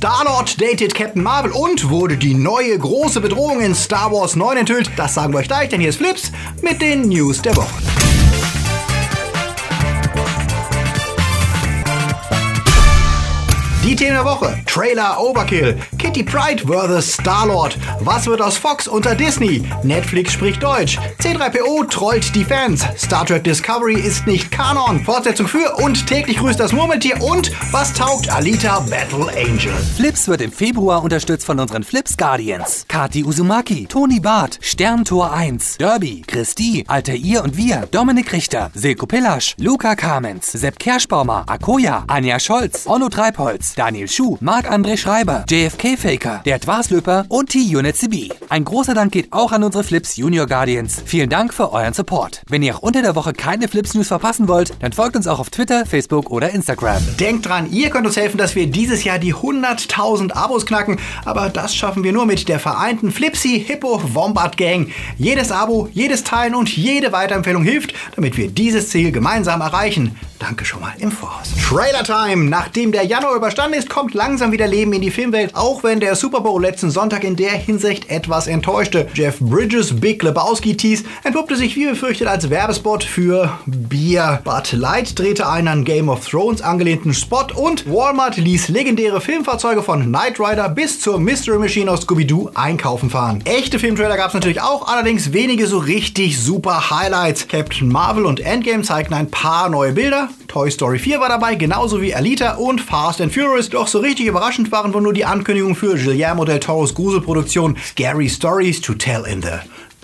Star-Lord datet Captain Marvel und wurde die neue große Bedrohung in Star Wars 9 enthüllt. Das sagen wir euch gleich, denn hier ist Flips mit den News der Woche. Die Themen der Woche. Trailer Overkill. Kitty Pride vs. Star-Lord. Was wird aus Fox unter Disney? Netflix spricht Deutsch. C3PO trollt die Fans. Star Trek Discovery ist nicht Kanon. Fortsetzung für und täglich grüßt das Murmeltier. Und was taugt Alita Battle Angel? Flips wird im Februar unterstützt von unseren Flips Guardians. Kati Uzumaki, Toni Barth, Sterntor 1, Derby, Christi, Altair und wir, Dominik Richter, Silko Pillasch, Luca Kamens, Sepp Kerschbaumer, Akoya, Anja Scholz, Onno Treibholz, Daniel Schuh, Marc-André Schreiber, JFK Faker, der Twaslöper und T-Unit CB. Ein großer Dank geht auch an unsere Flips Junior Guardians. Vielen Dank für euren Support. Wenn ihr auch unter der Woche keine Flips News verpassen wollt, dann folgt uns auch auf Twitter, Facebook oder Instagram. Denkt dran, ihr könnt uns helfen, dass wir dieses Jahr die 100.000 Abos knacken, aber das schaffen wir nur mit der vereinten Flipsy Hippo Wombat Gang. Jedes Abo, jedes Teilen und jede Weiterempfehlung hilft, damit wir dieses Ziel gemeinsam erreichen. Danke schon mal im Voraus. Trailer Time. Nachdem der Januar überstanden ist, kommt langsam wieder Leben in die Filmwelt, auch wenn der Super Bowl letzten Sonntag in der Hinsicht etwas enttäuschte. Jeff Bridges Big Lebowski Tease entpuppte sich wie befürchtet als Werbespot für Bier. Bud Light drehte einen an Game of Thrones angelehnten Spot und Walmart ließ legendäre Filmfahrzeuge von Knight Rider bis zur Mystery Machine aus Scooby-Doo einkaufen fahren. Echte Filmtrailer gab es natürlich auch, allerdings wenige so richtig super Highlights. Captain Marvel und Endgame zeigten ein paar neue Bilder, Toy Story 4 war dabei, genauso wie Alita und Fast and Furious. Doch so richtig überraschend waren wohl nur die Ankündigungen für Guillermo del Toros Gruselproduktion Scary Stories to Tell in the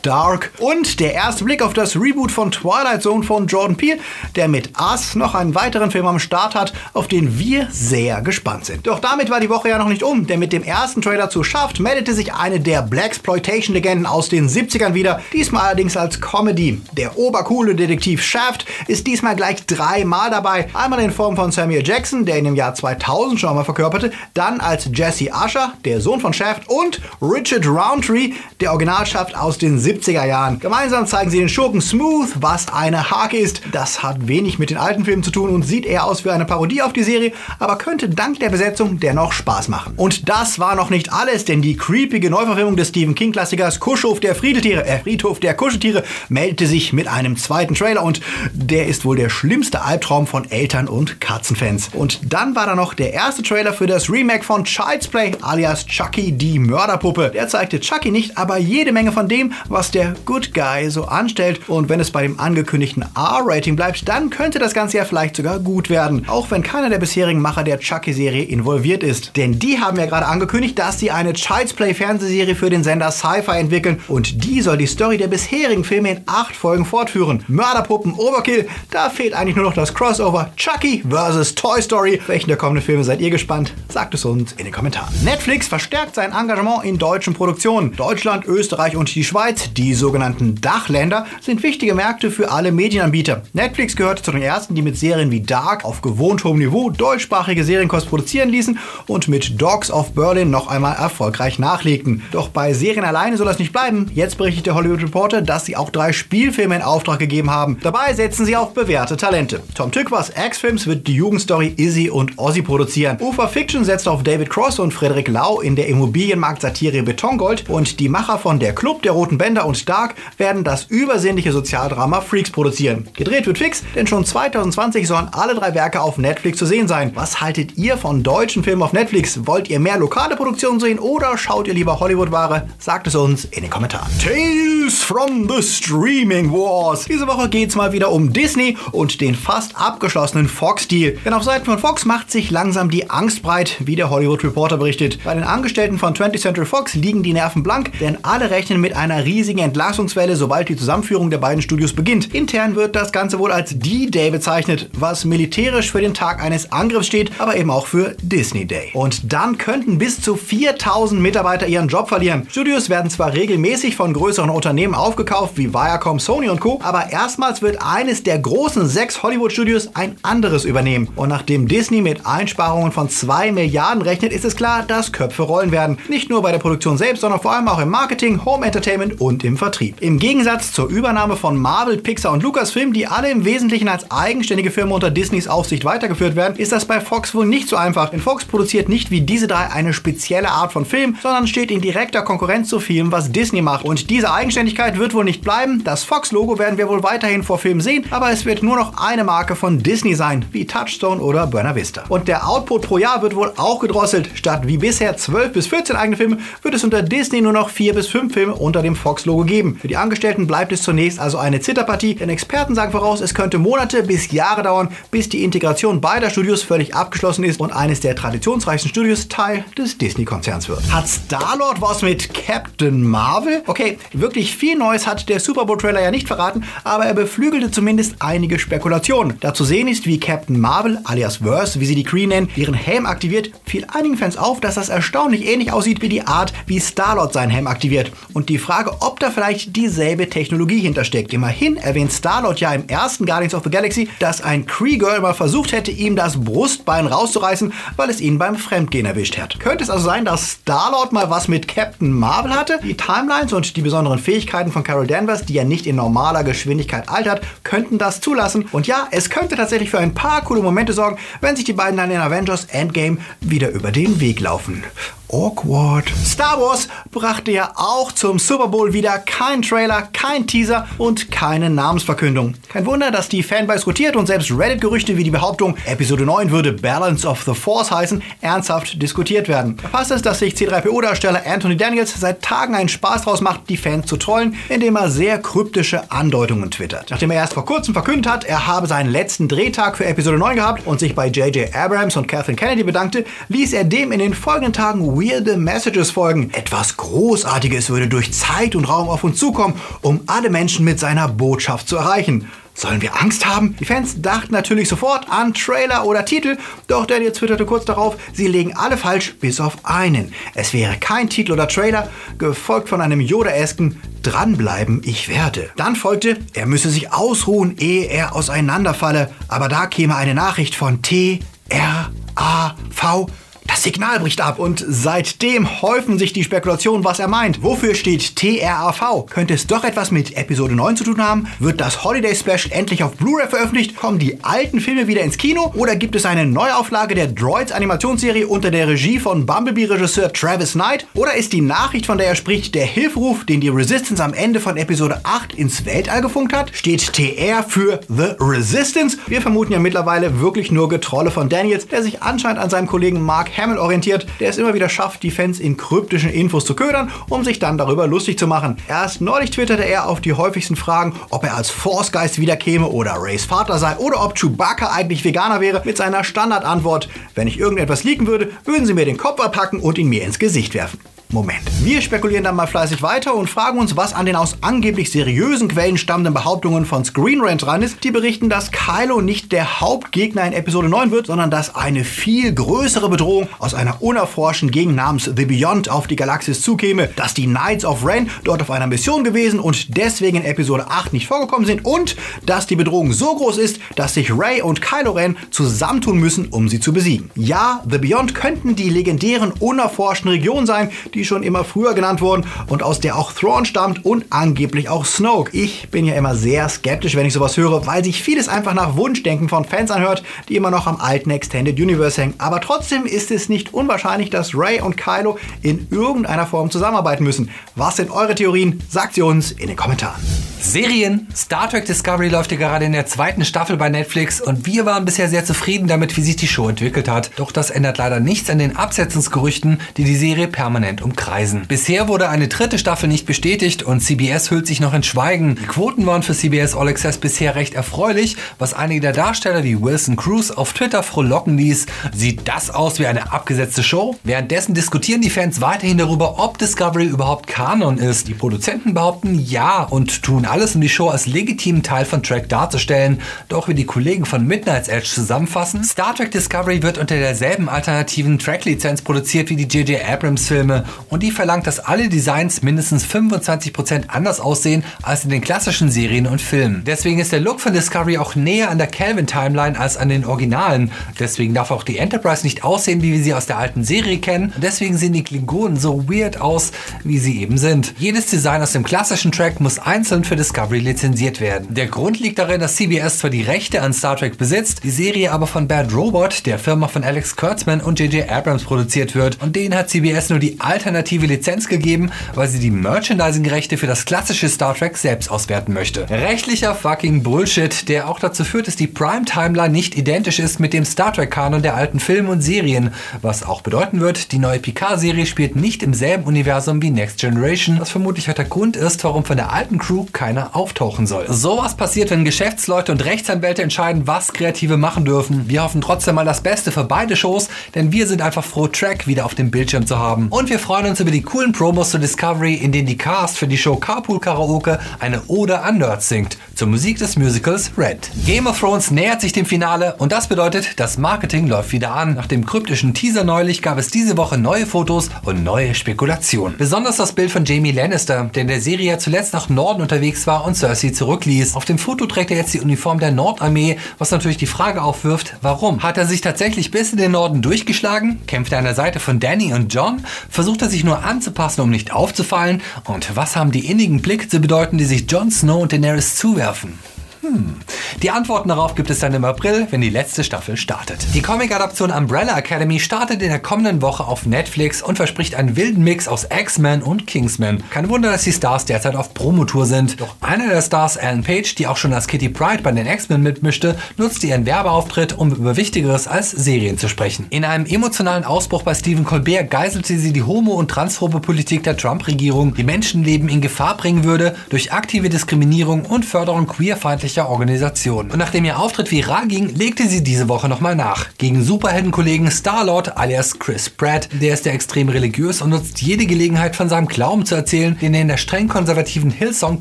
Dark und der erste Blick auf das Reboot von Twilight Zone von Jordan Peele, der mit Us noch einen weiteren Film am Start hat, auf den wir sehr gespannt sind. Doch damit war die Woche ja noch nicht um, denn mit dem ersten Trailer zu Shaft meldete sich eine der Blaxploitation-Legenden aus den 70ern wieder, diesmal allerdings als Comedy. Der obercoole Detektiv Shaft ist diesmal gleich dreimal dabei, einmal in Form von Samuel Jackson, der ihn im Jahr 2000 schon mal verkörperte, dann als Jesse Usher, der Sohn von Shaft und Richard Roundtree, der Originalschaft aus den 70ern 70er Jahren. Gemeinsam zeigen sie den Schurken Smooth, was eine Hake ist. Das hat wenig mit den alten Filmen zu tun und sieht eher aus wie eine Parodie auf die Serie, aber könnte dank der Besetzung dennoch Spaß machen. Und das war noch nicht alles, denn die creepige Neuverfilmung des Stephen King-Klassikers Kuschhof der Friedeltiere, äh, Friedhof der Kuscheltiere meldete sich mit einem zweiten Trailer und der ist wohl der schlimmste Albtraum von Eltern und Katzenfans. Und dann war da noch der erste Trailer für das Remake von Child's Play alias Chucky die Mörderpuppe. Der zeigte Chucky nicht, aber jede Menge von dem, was der Good Guy so anstellt. Und wenn es bei dem angekündigten R-Rating bleibt, dann könnte das Ganze ja vielleicht sogar gut werden. Auch wenn keiner der bisherigen Macher der Chucky-Serie involviert ist. Denn die haben ja gerade angekündigt, dass sie eine Child's Play-Fernsehserie für den Sender Sci-Fi entwickeln. Und die soll die Story der bisherigen Filme in acht Folgen fortführen. Mörderpuppen, Overkill, da fehlt eigentlich nur noch das Crossover Chucky vs. Toy Story. Welchen der kommenden Filme seid ihr gespannt? Sagt es uns in den Kommentaren. Netflix verstärkt sein Engagement in deutschen Produktionen. Deutschland, Österreich und die Schweiz die sogenannten Dachländer sind wichtige Märkte für alle Medienanbieter. Netflix gehört zu den ersten, die mit Serien wie Dark auf gewohnt hohem Niveau deutschsprachige Serienkost produzieren ließen und mit Dogs of Berlin noch einmal erfolgreich nachlegten. Doch bei Serien alleine soll das nicht bleiben. Jetzt berichtet der Hollywood Reporter, dass sie auch drei Spielfilme in Auftrag gegeben haben. Dabei setzen sie auf bewährte Talente. Tom Tückwas X-Films wird die Jugendstory Izzy und Ozzy produzieren. Ufer Fiction setzt auf David Cross und Frederik Lau in der Immobilienmarkt-Satire Betongold und die Macher von Der Club der Roten Bänder und Stark werden das übersinnliche Sozialdrama Freaks produzieren. Gedreht wird fix, denn schon 2020 sollen alle drei Werke auf Netflix zu sehen sein. Was haltet ihr von deutschen Filmen auf Netflix? Wollt ihr mehr lokale Produktionen sehen oder schaut ihr lieber Hollywood-Ware? Sagt es uns in den Kommentaren. Tales from the Streaming Wars. Diese Woche geht es mal wieder um Disney und den fast abgeschlossenen Fox-Deal. Denn auf Seiten von Fox macht sich langsam die Angst breit, wie der Hollywood Reporter berichtet. Bei den Angestellten von 20th Century Fox liegen die Nerven blank, denn alle rechnen mit einer riesigen riesigen Entlassungswelle, sobald die Zusammenführung der beiden Studios beginnt. Intern wird das Ganze wohl als D-Day bezeichnet, was militärisch für den Tag eines Angriffs steht, aber eben auch für Disney Day. Und dann könnten bis zu 4000 Mitarbeiter ihren Job verlieren. Studios werden zwar regelmäßig von größeren Unternehmen aufgekauft, wie Viacom, Sony und Co., aber erstmals wird eines der großen sechs Hollywood-Studios ein anderes übernehmen. Und nachdem Disney mit Einsparungen von 2 Milliarden rechnet, ist es klar, dass Köpfe rollen werden. Nicht nur bei der Produktion selbst, sondern vor allem auch im Marketing, Home Entertainment und und im Vertrieb. Im Gegensatz zur Übernahme von Marvel, Pixar und Lucasfilm, die alle im Wesentlichen als eigenständige Firma unter Disneys Aufsicht weitergeführt werden, ist das bei Fox wohl nicht so einfach. Denn Fox produziert nicht wie diese drei eine spezielle Art von Film, sondern steht in direkter Konkurrenz zu Filmen, was Disney macht. Und diese Eigenständigkeit wird wohl nicht bleiben. Das Fox-Logo werden wir wohl weiterhin vor Filmen sehen, aber es wird nur noch eine Marke von Disney sein, wie Touchstone oder Buena Vista. Und der Output pro Jahr wird wohl auch gedrosselt. Statt wie bisher 12 bis 14 eigene Filme wird es unter Disney nur noch 4 bis 5 Filme unter dem Fox-Logo geben. Für die Angestellten bleibt es zunächst also eine Zitterpartie, denn Experten sagen voraus, es könnte Monate bis Jahre dauern, bis die Integration beider Studios völlig abgeschlossen ist und eines der traditionsreichsten Studios Teil des Disney-Konzerns wird. Hat Star-Lord was mit Captain Marvel? Okay, wirklich viel Neues hat der Super Bowl-Trailer ja nicht verraten, aber er beflügelte zumindest einige Spekulationen. Da zu sehen ist, wie Captain Marvel, alias Verse, wie sie die Kree nennen, ihren Helm aktiviert, fiel einigen Fans auf, dass das erstaunlich ähnlich aussieht wie die Art, wie Star-Lord seinen Helm aktiviert. Und die Frage, ob da vielleicht dieselbe Technologie hintersteckt. Immerhin erwähnt Star-Lord ja im ersten Guardians of the Galaxy, dass ein Kree-Girl mal versucht hätte, ihm das Brustbein rauszureißen, weil es ihn beim Fremdgehen erwischt hat. Könnte es also sein, dass Star-Lord mal was mit Captain Marvel hatte? Die Timelines und die besonderen Fähigkeiten von Carol Danvers, die ja nicht in normaler Geschwindigkeit altert, könnten das zulassen. Und ja, es könnte tatsächlich für ein paar coole Momente sorgen, wenn sich die beiden dann in Avengers Endgame wieder über den Weg laufen. Awkward. Star Wars brachte ja auch zum Super Bowl wieder kein Trailer, kein Teaser und keine Namensverkündung. Kein Wunder, dass die Fanbase rotiert und selbst Reddit-Gerüchte wie die Behauptung, Episode 9 würde Balance of the Force heißen, ernsthaft diskutiert werden. Passt es, dass sich C3PO-Darsteller Anthony Daniels seit Tagen einen Spaß draus macht, die Fans zu trollen, indem er sehr kryptische Andeutungen twittert. Nachdem er erst vor kurzem verkündet hat, er habe seinen letzten Drehtag für Episode 9 gehabt und sich bei J.J. Abrams und Kathleen Kennedy bedankte, ließ er dem in den folgenden Tagen weirde Messages folgen. Etwas Großartiges würde durch Zeit und Raum auf uns zukommen, um alle Menschen mit seiner Botschaft zu erreichen. Sollen wir Angst haben? Die Fans dachten natürlich sofort an Trailer oder Titel, doch Daniel twitterte kurz darauf, sie legen alle falsch, bis auf einen. Es wäre kein Titel oder Trailer, gefolgt von einem Yoda-esken Dranbleiben, ich werde. Dann folgte, er müsse sich ausruhen, ehe er auseinanderfalle, aber da käme eine Nachricht von T, R, A, V, das Signal bricht ab und seitdem häufen sich die Spekulationen, was er meint. Wofür steht TRAV? Könnte es doch etwas mit Episode 9 zu tun haben? Wird das Holiday Special endlich auf Blu-ray veröffentlicht? Kommen die alten Filme wieder ins Kino? Oder gibt es eine Neuauflage der Droids Animationsserie unter der Regie von Bumblebee-Regisseur Travis Knight? Oder ist die Nachricht, von der er spricht, der Hilferuf, den die Resistance am Ende von Episode 8 ins Weltall gefunkt hat? Steht TR für The Resistance? Wir vermuten ja mittlerweile wirklich nur Getrolle von Daniels, der sich anscheinend an seinem Kollegen Mark Hamill orientiert, der es immer wieder schafft, die Fans in kryptischen Infos zu ködern, um sich dann darüber lustig zu machen. Erst neulich twitterte er auf die häufigsten Fragen, ob er als Force-Geist wiederkäme oder Rays Vater sei oder ob Chewbacca eigentlich Veganer wäre, mit seiner Standardantwort, wenn ich irgendetwas leaken würde, würden sie mir den Kopf abhacken und ihn mir ins Gesicht werfen. Moment. Wir spekulieren dann mal fleißig weiter und fragen uns, was an den aus angeblich seriösen Quellen stammenden Behauptungen von Screen Rant dran ist, die berichten, dass Kylo nicht der Hauptgegner in Episode 9 wird, sondern dass eine viel größere Bedrohung aus einer unerforschten Gegend namens The Beyond auf die Galaxis zukäme, dass die Knights of Ren dort auf einer Mission gewesen und deswegen in Episode 8 nicht vorgekommen sind und dass die Bedrohung so groß ist, dass sich Rey und Kylo Ren zusammentun müssen, um sie zu besiegen. Ja, The Beyond könnten die legendären unerforschten Regionen sein, die schon immer früher genannt wurden und aus der auch Thrawn stammt und angeblich auch Snoke. Ich bin ja immer sehr skeptisch, wenn ich sowas höre, weil sich vieles einfach nach Wunschdenken von Fans anhört, die immer noch am alten Extended Universe hängen. Aber trotzdem ist es nicht unwahrscheinlich, dass Rey und Kylo in irgendeiner Form zusammenarbeiten müssen. Was sind eure Theorien? Sagt sie uns in den Kommentaren. Serien. Star Trek Discovery läuft ja gerade in der zweiten Staffel bei Netflix und wir waren bisher sehr zufrieden damit, wie sich die Show entwickelt hat. Doch das ändert leider nichts an den Absetzungsgerüchten, die die Serie permanent umkreisen. Bisher wurde eine dritte Staffel nicht bestätigt und CBS hüllt sich noch in Schweigen. Die Quoten waren für CBS All Access bisher recht erfreulich, was einige der Darsteller wie Wilson Cruz auf Twitter frohlocken ließ. Sieht das aus wie eine abgesetzte Show? Währenddessen diskutieren die Fans weiterhin darüber, ob Discovery überhaupt Kanon ist. Die Produzenten behaupten ja und tun alles, um die Show als legitimen Teil von Trek darzustellen. Doch wie die Kollegen von Midnight's Edge zusammenfassen, Star Trek Discovery wird unter derselben alternativen Track-Lizenz produziert wie die J.J. Abrams-Filme und die verlangt, dass alle Designs mindestens 25% anders aussehen als in den klassischen Serien und Filmen. Deswegen ist der Look von Discovery auch näher an der Kelvin-Timeline als an den Originalen. Deswegen darf auch die Enterprise nicht aussehen, wie wir sie aus der alten Serie kennen. Deswegen sehen die Klingonen so weird aus, wie sie eben sind. Jedes Design aus dem klassischen Track muss einzeln für Discovery lizenziert werden. Der Grund liegt darin, dass CBS zwar die Rechte an Star Trek besitzt, die Serie aber von Bad Robot, der Firma von Alex Kurtzman und J.J. Abrams produziert wird. Und denen hat CBS nur die alternative Lizenz gegeben, weil sie die Merchandising-Rechte für das klassische Star Trek selbst auswerten möchte. Rechtlicher fucking Bullshit, der auch dazu führt, dass die Prime-Timeline nicht identisch ist mit dem Star Trek-Kanon der alten Filme und Serien, was auch bedeuten wird, die neue Picard-Serie spielt nicht im selben Universum wie Next Generation, was vermutlich auch der Grund ist, warum von der alten Crew keiner auftauchen soll. Sowas passiert, wenn Geschäftsleute und Rechtsanwälte entscheiden, was Kreative machen dürfen. Wir hoffen trotzdem mal das Beste für beide Shows, denn wir sind einfach froh, Track wieder auf dem Bildschirm zu haben. Und wir freuen uns über die coolen Promos zu Discovery, in denen die Cast für die Show Carpool Karaoke eine Ode an Nerds singt, zur Musik des Musicals Red. Game of Thrones nähert sich dem Finale und das bedeutet, das Marketing läuft wieder an. Nach dem kryptischen Teaser neulich gab es diese Woche neue Fotos und neue Spekulationen. Besonders das Bild von Jamie Lannister, der in der Serie ja zuletzt nach Norden unterwegs war und Cersei zurückließ. Auf dem Foto trägt er jetzt die Uniform der Nordarmee, was natürlich die Frage aufwirft, warum? Hat er sich tatsächlich bis in den Norden durchgeschlagen? Kämpft er an der Seite von Danny und John? Versucht er sich nur anzupassen, um nicht aufzufallen? Und was haben die innigen Blicke zu bedeuten, die sich Jon Snow und Daenerys zuwerfen? Hm. Die Antworten darauf gibt es dann im April, wenn die letzte Staffel startet. Die Comic-Adaption Umbrella Academy startet in der kommenden Woche auf Netflix und verspricht einen wilden Mix aus X-Men und Kingsman. Kein Wunder, dass die Stars derzeit auf Promotour sind. Doch einer der Stars, Alan Page, die auch schon als Kitty Pride bei den X-Men mitmischte, nutzte ihren Werbeauftritt, um über Wichtigeres als Serien zu sprechen. In einem emotionalen Ausbruch bei Stephen Colbert geißelte sie die homo- und transphobe Politik der Trump-Regierung, die Menschenleben in Gefahr bringen würde durch aktive Diskriminierung und Förderung queerfeindlicher Organisation. Und nachdem ihr Auftritt viral ging, legte sie diese Woche nochmal nach. Gegen Superheldenkollegen Starlord alias Chris Pratt. Der ist ja extrem religiös und nutzt jede Gelegenheit von seinem Glauben zu erzählen, den er in der streng konservativen Hillsong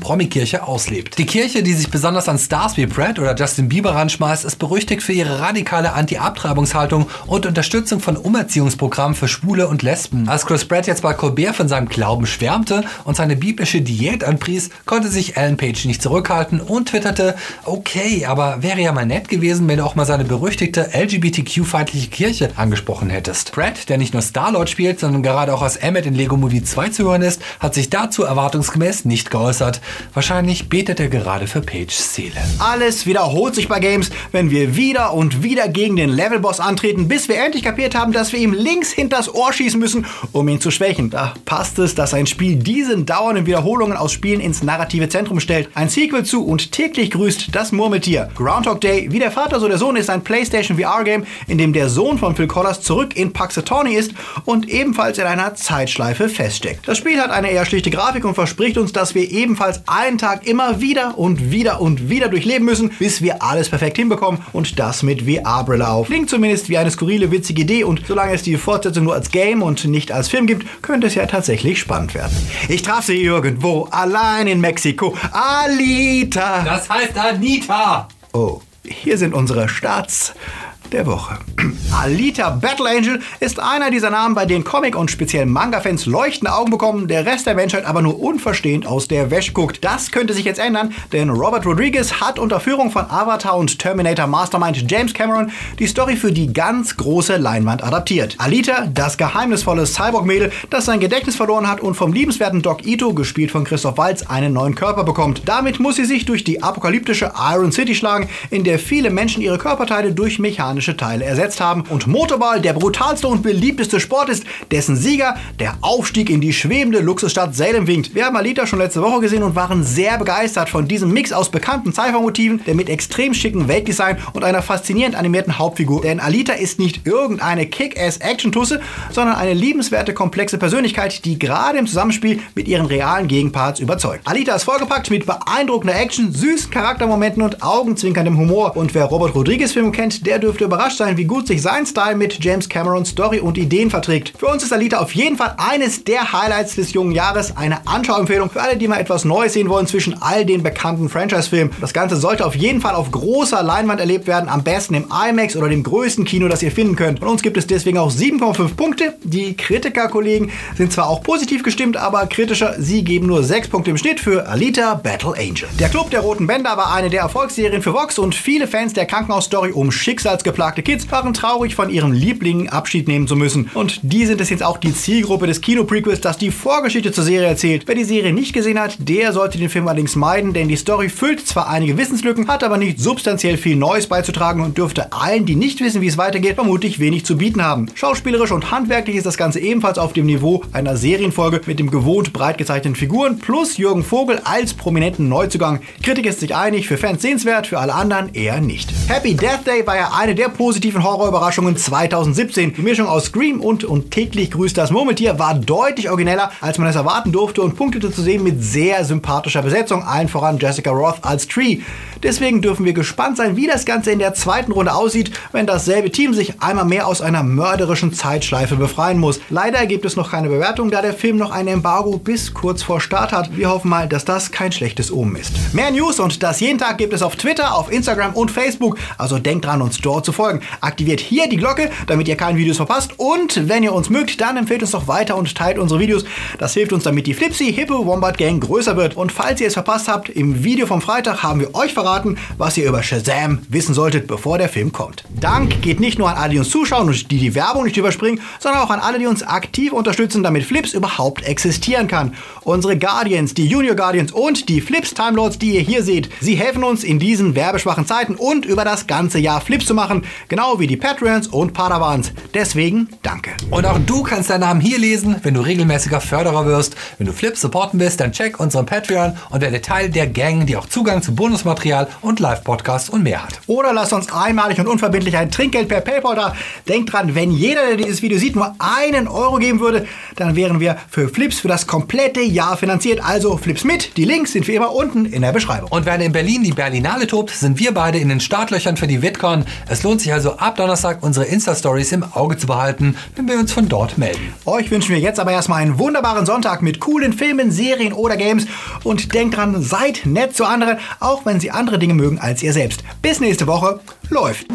Promi-Kirche auslebt. Die Kirche, die sich besonders an Stars wie Pratt oder Justin Bieber ranschmeißt, ist berüchtigt für ihre radikale Anti-Abtreibungshaltung und Unterstützung von Umerziehungsprogrammen für Schwule und Lesben. Als Chris Pratt jetzt bei Colbert von seinem Glauben schwärmte und seine biblische Diät anpries, konnte sich Alan Page nicht zurückhalten und twitterte, okay, aber wäre ja mal nett gewesen, wenn du auch mal seine berüchtigte LGBTQ-feindliche Kirche angesprochen hättest. Pratt, der nicht nur Star-Lord spielt, sondern gerade auch als Emmet in Lego Movie 2 zu hören ist, hat sich dazu erwartungsgemäß nicht geäußert. Wahrscheinlich betet er gerade für Pages Seele. Alles wiederholt sich bei Games, wenn wir wieder und wieder gegen den Levelboss antreten, bis wir endlich kapiert haben, dass wir ihm links hinters Ohr schießen müssen, um ihn zu schwächen. Da passt es, dass ein Spiel diesen dauernden Wiederholungen aus Spielen ins narrative Zentrum stellt. Ein Sequel zu und täglich grüßt das Murmeltier. Groundhog Day, wie der Vater so der Sohn, ist ein PlayStation VR-Game, in dem der Sohn von Phil Collins zurück in Puxatawny ist und ebenfalls in einer Zeitschleife feststeckt. Das Spiel hat eine eher schlichte Grafik und verspricht uns, dass wir ebenfalls einen Tag immer wieder und wieder und wieder durchleben müssen, bis wir alles perfekt hinbekommen und das mit VR-Brille auf. Klingt zumindest wie eine skurrile, witzige Idee und solange es die Fortsetzung nur als Game und nicht als Film gibt, könnte es ja tatsächlich spannend werden. Ich traf sie irgendwo, allein in Mexiko. Alita! Das heißt Anita! Oh, hier sind unsere Starts der Woche. Alita Battle Angel ist einer dieser Namen, bei denen Comic- und speziell Manga-Fans leuchtende Augen bekommen, der Rest der Menschheit aber nur unverstehend aus der Wäsche guckt. Das könnte sich jetzt ändern, denn Robert Rodriguez hat unter Führung von Avatar und Terminator Mastermind James Cameron die Story für die ganz große Leinwand adaptiert. Alita, das geheimnisvolle Cyborg-Mädel, das sein Gedächtnis verloren hat und vom liebenswerten Doc Ito, gespielt von Christoph Waltz, einen neuen Körper bekommt. Damit muss sie sich durch die apokalyptische Iron City schlagen, in der viele Menschen ihre Körperteile durch mechanische Teile ersetzt haben und Motorball der brutalste und beliebteste Sport ist, dessen Sieger der Aufstieg in die schwebende Luxusstadt Salem winkt. Wir haben Alita schon letzte Woche gesehen und waren sehr begeistert von diesem Mix aus bekannten Cypher-Motiven, der mit extrem schicken Weltdesign und einer faszinierend animierten Hauptfigur. Denn Alita ist nicht irgendeine Kick-Ass-Action-Tusse, sondern eine liebenswerte, komplexe Persönlichkeit, die gerade im Zusammenspiel mit ihren realen Gegenparts überzeugt. Alita ist vollgepackt mit beeindruckender Action, süßen Charaktermomenten und augenzwinkerndem Humor. Und wer Robert Rodriguez Filme kennt, der dürfte überrascht sein, wie gut sich sein Style mit James Camerons Story und Ideen verträgt. Für uns ist Alita auf jeden Fall eines der Highlights des jungen Jahres, eine Anschauempfehlung für alle, die mal etwas Neues sehen wollen zwischen all den bekannten Franchise-Filmen. Das Ganze sollte auf jeden Fall auf großer Leinwand erlebt werden, am besten im IMAX oder dem größten Kino, das ihr finden könnt. Von uns gibt es deswegen auch 7,5 Punkte. Die Kritikerkollegen sind zwar auch positiv gestimmt, aber kritischer, sie geben nur 6 Punkte im Schnitt für Alita Battle Angel. Der Club der Roten Bänder war eine der Erfolgsserien für Vox und viele Fans der Krankenhausstory um schicksalsgeplagte Kids waren traurig von ihren Lieblingen Abschied nehmen zu müssen. Und die sind es jetzt auch die Zielgruppe des Kino-Prequels, das die Vorgeschichte zur Serie erzählt. Wer die Serie nicht gesehen hat, der sollte den Film allerdings meiden, denn die Story füllt zwar einige Wissenslücken, hat aber nicht substanziell viel Neues beizutragen und dürfte allen, die nicht wissen, wie es weitergeht, vermutlich wenig zu bieten haben. Schauspielerisch und handwerklich ist das Ganze ebenfalls auf dem Niveau einer Serienfolge mit dem gewohnt breit gezeichneten Figuren plus Jürgen Vogel als prominenten Neuzugang. Kritik ist sich einig, für Fans sehenswert, für alle anderen eher nicht. Happy Death Day war ja eine der positiven Horrorüberraschungen 2017. Die Mischung aus Scream und und täglich grüßt das Murmeltier war deutlich origineller, als man es erwarten durfte und punktete zudem mit sehr sympathischer Besetzung, allen voran Jessica Roth als Tree. Deswegen dürfen wir gespannt sein, wie das Ganze in der zweiten Runde aussieht, wenn dasselbe Team sich einmal mehr aus einer mörderischen Zeitschleife befreien muss. Leider gibt es noch keine Bewertung, da der Film noch ein Embargo bis kurz vor Start hat. Wir hoffen mal, dass das kein schlechtes Omen ist. Mehr News und das jeden Tag gibt es auf Twitter, auf Instagram und Facebook. Also denkt dran, uns dort zu folgen. Aktiviert hier die Glocke, damit ihr keine Videos verpasst. Und wenn ihr uns mögt, dann empfehlt uns doch weiter und teilt unsere Videos. Das hilft uns, damit die Flipsy Hippo Wombat Gang größer wird. Und falls ihr es verpasst habt, im Video vom Freitag haben wir euch verraten, was ihr über Shazam wissen solltet, bevor der Film kommt. Dank geht nicht nur an alle, die uns zuschauen und die die Werbung nicht überspringen, sondern auch an alle, die uns aktiv unterstützen, damit Flips überhaupt existieren kann. Unsere Guardians, die Junior Guardians und die Flips Time Lords, die ihr hier seht, sie helfen uns in diesen werbeschwachen Zeiten und über das ganze Jahr Flips zu machen, genau wie die Patreons und Padawans. Deswegen danke. Und auch du kannst deinen Namen hier lesen, wenn du regelmäßiger Förderer wirst. Wenn du Flips supporten willst, dann check unseren Patreon und werde Teil der Gang, die auch Zugang zu Bonusmaterial und Live-Podcasts und mehr hat. Oder lasst uns einmalig und unverbindlich ein Trinkgeld per PayPal da. Denkt dran, wenn jeder, der dieses Video sieht, nur einen Euro geben würde, dann wären wir für Flips für das komplette Jahr finanziert. Also Flips mit. Die Links sind wie immer unten in der Beschreibung. Und während in Berlin die Berlinale tobt, sind wir beide in den Startlöchern für die VidCon. Es lohnt sich also ab Donnerstag unsere Insta-Stories im Auge zu behalten, wenn wir uns von dort melden. Euch wünschen wir jetzt aber erstmal einen wunderbaren Sonntag mit coolen Filmen, Serien oder Games. Und denkt dran, seid nett zu anderen, auch wenn sie andere Dinge mögen als ihr selbst. Bis nächste Woche. Läuft.